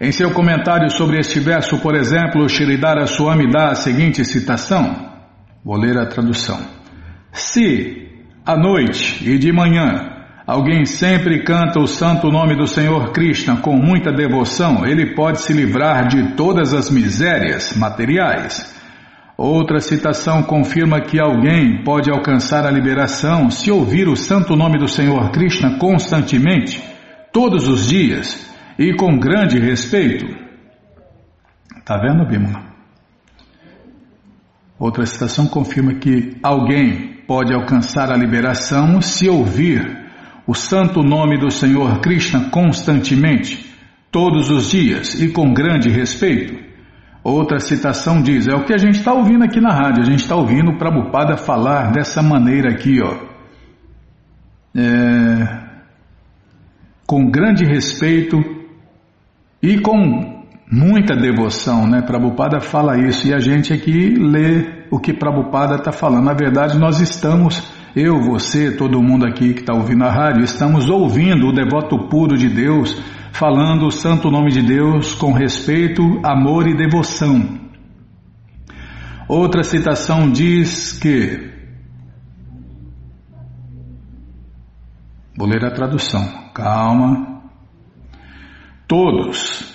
Em seu comentário sobre este verso, por exemplo, Shiridara Swami dá a seguinte citação. Vou ler a tradução. Se, à noite e de manhã, alguém sempre canta o santo nome do Senhor Krishna com muita devoção, ele pode se livrar de todas as misérias materiais. Outra citação confirma que alguém pode alcançar a liberação se ouvir o santo nome do Senhor Krishna constantemente, todos os dias e com grande respeito. Está vendo, Bimala? Outra citação confirma que alguém pode alcançar a liberação se ouvir o santo nome do Senhor Krishna constantemente, todos os dias e com grande respeito. Outra citação diz: é o que a gente está ouvindo aqui na rádio, a gente está ouvindo o Prabhupada falar dessa maneira aqui, ó. É, com grande respeito e com muita devoção, né? Prabhupada fala isso e a gente aqui lê o que Prabhupada está falando. Na verdade, nós estamos, eu, você, todo mundo aqui que está ouvindo a rádio, estamos ouvindo o devoto puro de Deus falando o santo nome de Deus com respeito, amor e devoção. Outra citação diz que. Vou ler a tradução, calma. Todos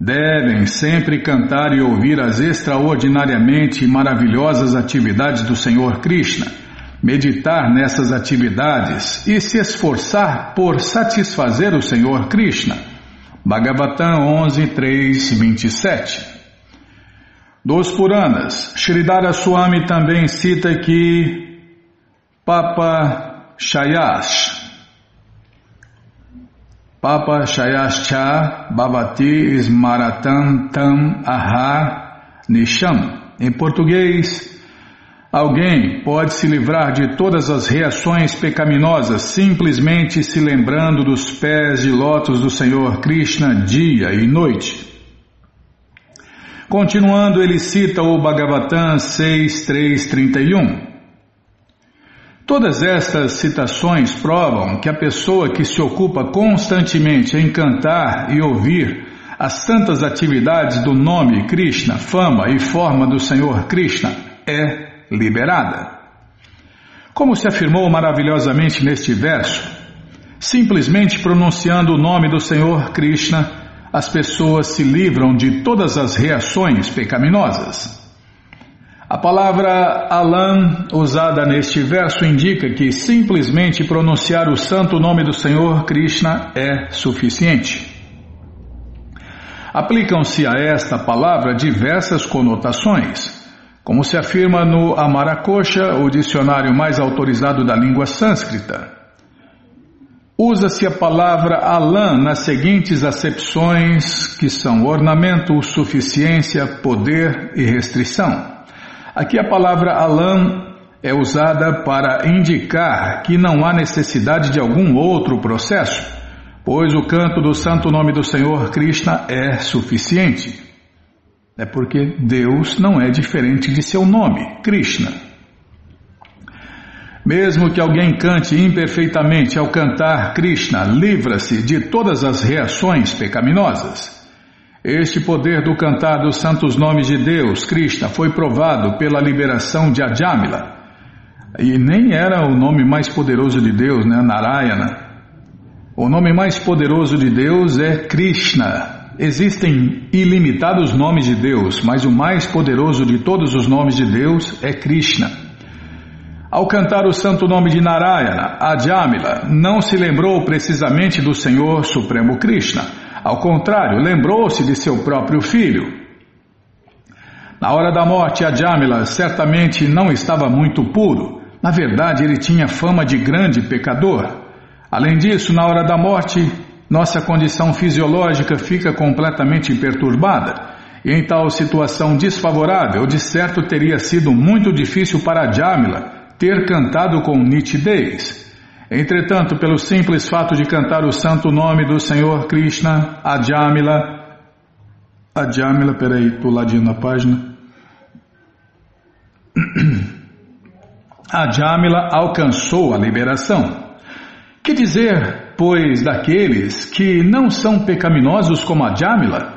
devem sempre cantar e ouvir as extraordinariamente maravilhosas atividades do Senhor Krishna, meditar nessas atividades e se esforçar por satisfazer o Senhor Krishna. Bhagavatam 11, 3, 27 Dos Puranas, Sridhara Swami também cita que Papa Shayash Papa Shayascha Bhavati Smaratam Tam Aha Nisham. Em português, alguém pode se livrar de todas as reações pecaminosas simplesmente se lembrando dos pés de lótus do Senhor Krishna dia e noite. Continuando, ele cita o Bhagavatam 6.331. Todas estas citações provam que a pessoa que se ocupa constantemente em cantar e ouvir as santas atividades do nome Krishna, fama e forma do Senhor Krishna é liberada. Como se afirmou maravilhosamente neste verso, simplesmente pronunciando o nome do Senhor Krishna, as pessoas se livram de todas as reações pecaminosas. A palavra Alam, usada neste verso, indica que simplesmente pronunciar o santo nome do Senhor Krishna é suficiente. Aplicam-se a esta palavra diversas conotações, como se afirma no Amarakosha, o dicionário mais autorizado da língua sânscrita. Usa-se a palavra Alam nas seguintes acepções que são ornamento, suficiência, poder e restrição. Aqui a palavra alam é usada para indicar que não há necessidade de algum outro processo, pois o canto do santo nome do Senhor Krishna é suficiente. É porque Deus não é diferente de seu nome, Krishna. Mesmo que alguém cante imperfeitamente ao cantar Krishna, livra-se de todas as reações pecaminosas. Este poder do cantar dos santos nomes de Deus, Krishna, foi provado pela liberação de Ajamila. E nem era o nome mais poderoso de Deus, né? Narayana. O nome mais poderoso de Deus é Krishna. Existem ilimitados nomes de Deus, mas o mais poderoso de todos os nomes de Deus é Krishna. Ao cantar o santo nome de Narayana, Ajamila não se lembrou precisamente do Senhor Supremo Krishna. Ao contrário, lembrou-se de seu próprio filho. Na hora da morte, Ajamila certamente não estava muito puro. Na verdade, ele tinha fama de grande pecador. Além disso, na hora da morte, nossa condição fisiológica fica completamente perturbada. E em tal situação desfavorável, de certo teria sido muito difícil para Jamila ter cantado com nitidez. Entretanto, pelo simples fato de cantar o santo nome do Senhor Krishna, Ajamila, Ajamila, peraí, puladinho na página. Ajamila alcançou a liberação. Que dizer, pois, daqueles que não são pecaminosos como a Jamila?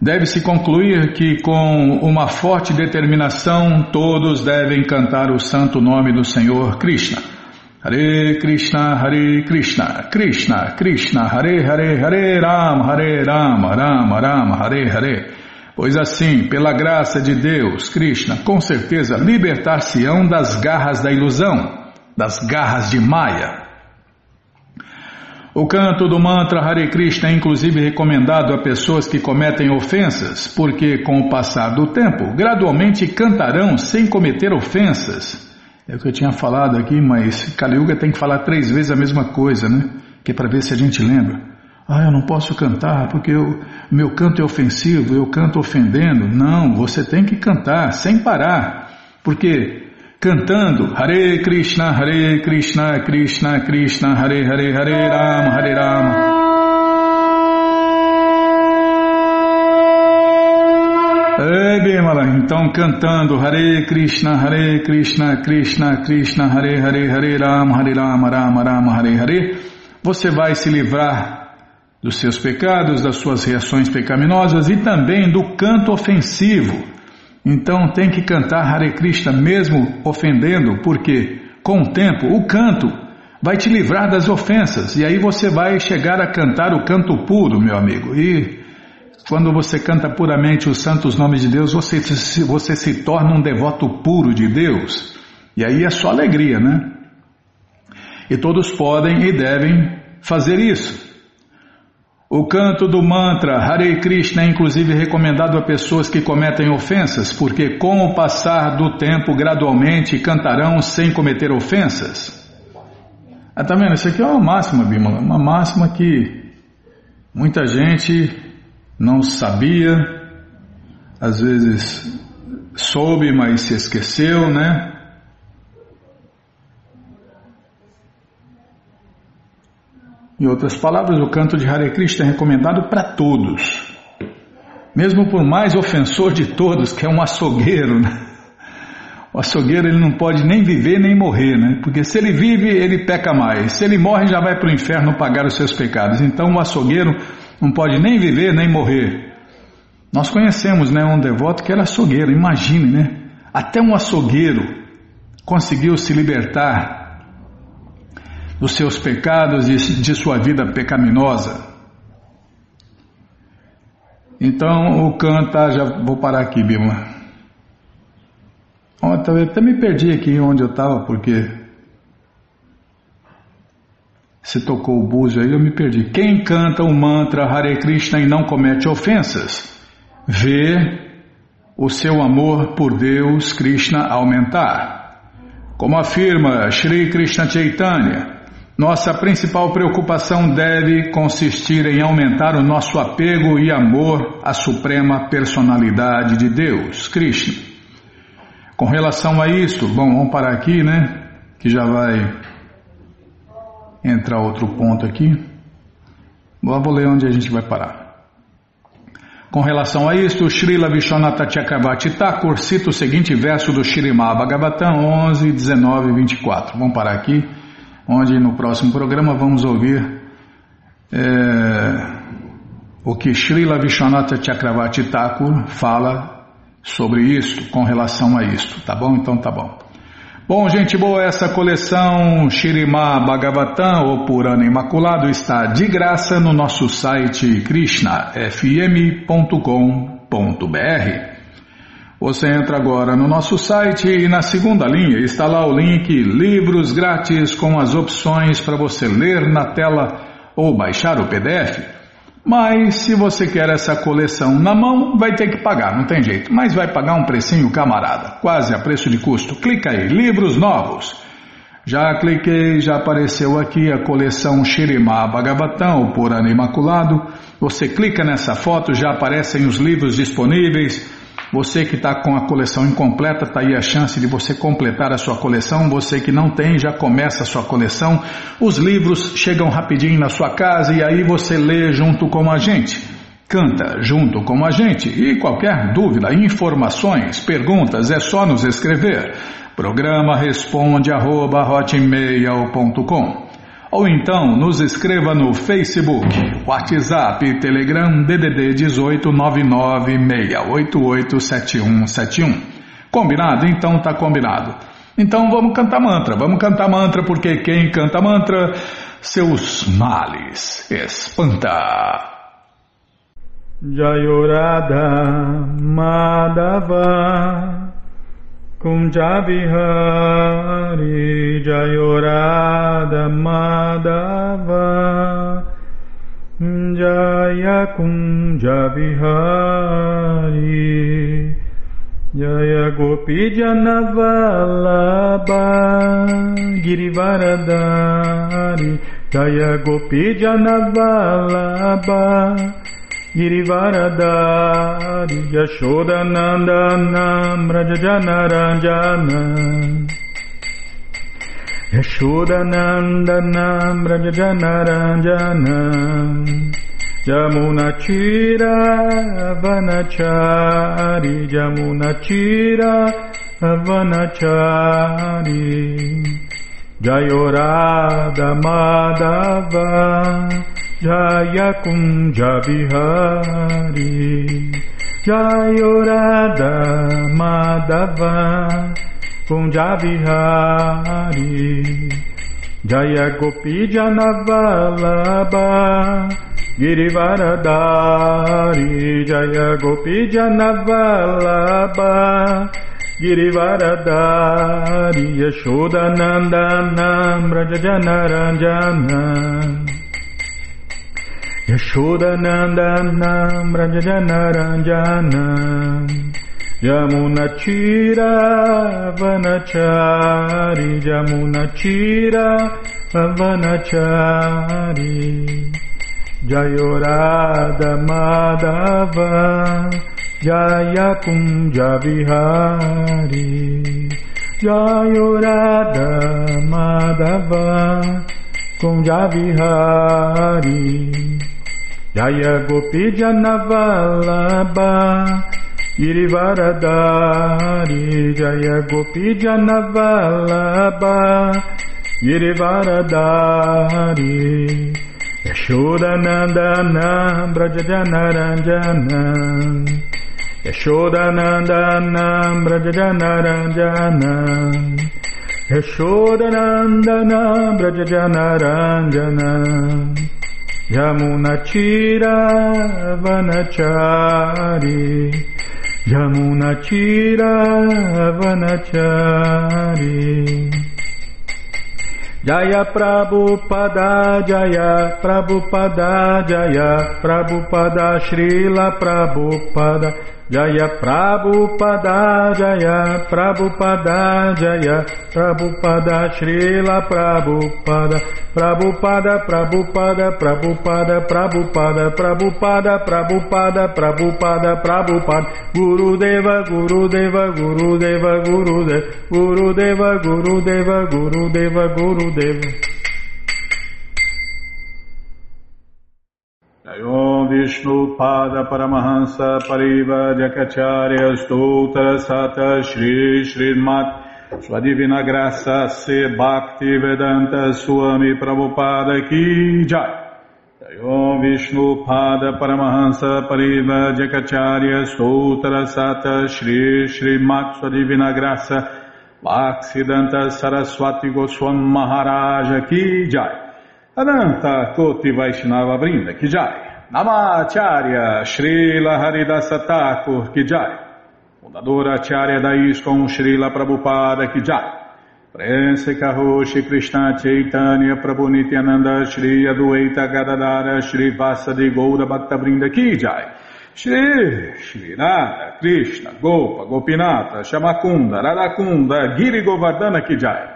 Deve-se concluir que, com uma forte determinação, todos devem cantar o santo nome do Senhor Krishna. Hare Krishna, Hare Krishna, Krishna, Krishna, Hare Hare, Hare Rama, Hare Rama, Rama Rama, Hare Hare. Pois assim, pela graça de Deus, Krishna, com certeza libertar-se-ão das garras da ilusão, das garras de Maya. O canto do mantra Hare Krishna é inclusive recomendado a pessoas que cometem ofensas, porque com o passar do tempo, gradualmente cantarão sem cometer ofensas. É o que eu tinha falado aqui, mas Kali Yuga tem que falar três vezes a mesma coisa, né? Que é para ver se a gente lembra. Ah, eu não posso cantar porque o meu canto é ofensivo, eu canto ofendendo. Não, você tem que cantar sem parar. Porque cantando Hare Krishna, Hare Krishna, Krishna Krishna, Hare Hare, Hare Rama, Hare Rama. É, Bimala, então cantando Hare Krishna, Hare Krishna, Krishna Krishna, Hare Hare, Hare Rama, Hare Rama, Rama Rama, Hare Hare, você vai se livrar dos seus pecados, das suas reações pecaminosas e também do canto ofensivo. Então tem que cantar Hare Krishna mesmo ofendendo, porque com o tempo o canto vai te livrar das ofensas. E aí você vai chegar a cantar o canto puro, meu amigo. E quando você canta puramente os santos nomes de Deus, você, você se torna um devoto puro de Deus. E aí é só alegria, né? E todos podem e devem fazer isso. O canto do mantra Hare Krishna é inclusive recomendado a pessoas que cometem ofensas, porque com o passar do tempo gradualmente cantarão sem cometer ofensas. Ah, tá vendo? Isso aqui é uma máxima, Bimala, uma máxima que muita gente não sabia, às vezes soube, mas se esqueceu, né? Em outras palavras, o canto de Hare Krishna é recomendado para todos, mesmo por mais ofensor de todos, que é um açougueiro. Né? O açougueiro ele não pode nem viver nem morrer, né? Porque se ele vive, ele peca mais. Se ele morre, já vai para o inferno pagar os seus pecados. Então o açougueiro não pode nem viver nem morrer. Nós conhecemos, né, um devoto que era açougueiro. Imagine, né? Até um açougueiro conseguiu se libertar dos seus pecados e de sua vida pecaminosa. Então o canta, já vou parar aqui, Bima. Ontem eu até me perdi aqui onde eu estava, porque se tocou o búzio aí, eu me perdi. Quem canta o mantra Hare Krishna e não comete ofensas, vê o seu amor por Deus, Krishna, aumentar. Como afirma Sri Krishna Chaitanya, nossa principal preocupação deve consistir em aumentar o nosso apego e amor à suprema personalidade de Deus, Krishna. Com relação a isto, bom, vamos parar aqui, né? Que já vai entrar outro ponto aqui. Bom, vou ler onde a gente vai parar. Com relação a isto, Srila Vishwanatha Chakravarti Thakur cita o seguinte verso do Shrimad Bhagavatam 11, 19 e 24. Vamos parar aqui onde no próximo programa vamos ouvir é, o que Srila Vishwanatha Chakravarti Thakur fala sobre isto, com relação a isto, tá bom? Então tá bom. Bom, gente boa, essa coleção Shirima Bhagavatam, ou Purana Imaculado, está de graça no nosso site krishnafm.com.br. Você entra agora no nosso site e na segunda linha está lá o link Livros Grátis com as opções para você ler na tela ou baixar o PDF. Mas se você quer essa coleção na mão, vai ter que pagar, não tem jeito. Mas vai pagar um precinho camarada, quase a preço de custo. Clica aí, livros novos. Já cliquei, já apareceu aqui a coleção Shirimá Bhagavatam, o Purana Imaculado. Você clica nessa foto, já aparecem os livros disponíveis. Você que está com a coleção incompleta, está aí a chance de você completar a sua coleção. Você que não tem, já começa a sua coleção. Os livros chegam rapidinho na sua casa e aí você lê junto com a gente. Canta junto com a gente e qualquer dúvida, informações, perguntas é só nos escrever. Programa responde arroba, ou então nos escreva no Facebook, WhatsApp, Telegram, DDD 18 996887171. Combinado? Então tá combinado. Então vamos cantar mantra, vamos cantar mantra porque quem canta mantra, seus males espanta. Jayorada Madhava Kunjabihari Jayorada Madhava Jaya Kunjabihari Jaya Gopi Janavalabha Girivaradari Jaya Gopi Janavalabha Girivaradari Yashodanandanam Rajajanaranjanam Yashodanandanam Rajajanaranjanam Yamunachira Vanachari Yamunachira Vanachari Jayorada Madhava Jaya Kunja Bihari Jayorada Madhava Kunja Bihari Jaya Gopi Janavalabha Girivaradari Jaya Gopi Janavalabha Girivaradari Yashodanandana Brajajanaranjana Yashodanandanam Ranjanaranjanam Yamunachira Vanachari Yamunachira Vanachari Jayorada Madhava Jaya Kunja Vihari Jayorada Madhava Kunja Vihari Jaya Gopi Janavalabha Girivaradari Jaya Gopi Janavalabha Girivaradari Yashodanandana Brajajanaranjana. Yashodanandana Brajajanaranjana. Yashodanandana Brajajanaranjana Yamunachiravanachari Yamunachiravanachari Jaya Prabhupada Jaya Prabhupada Jaya Prabhupada Srila Prabhupada Jaya Prabhupada Jaya Prabhupada Jaya Prabhupada Srila Prabhupada Prabhupada Prabhupada Prabhupada Prabhupada Prabhupada Prabhupada Prabhupada Prabhupada Guru Deva Guru Deva Guru Deva Guru Deva Guru Deva Guru Deva Guru Deva Guru Deva Om Vishnu Pada Paramahansa Pariva Stoutra Sata Shri Srimat Sua Graça Se Bhakti Vedanta Swami Prabhupada Ki Jai. Om Vishnu Pada Paramahansa Pariva Jakacharya Sutra Sata Shri Shri Sua Divina Graça Bhaksidanta Saraswati Goswam Maharaja Ki Jai. Ananta Koti Vaishnava Brinda Ki Jai Namacharya Srila Haridasa Thakur Ki Jai. Fundadora Acharya da ISKCON Srila Prabhupada Ki Jai. Prense Karoshi Krishna Chaitanya Prabhu Nityananda Shri Adueta Gadadara Shri Vasadi Goura Bhaktavrinda Ki Jai. Shri Shri Radha Krishna Gopa Gopinata Shamakunda Radakunda Giri Govardhana Ki Jai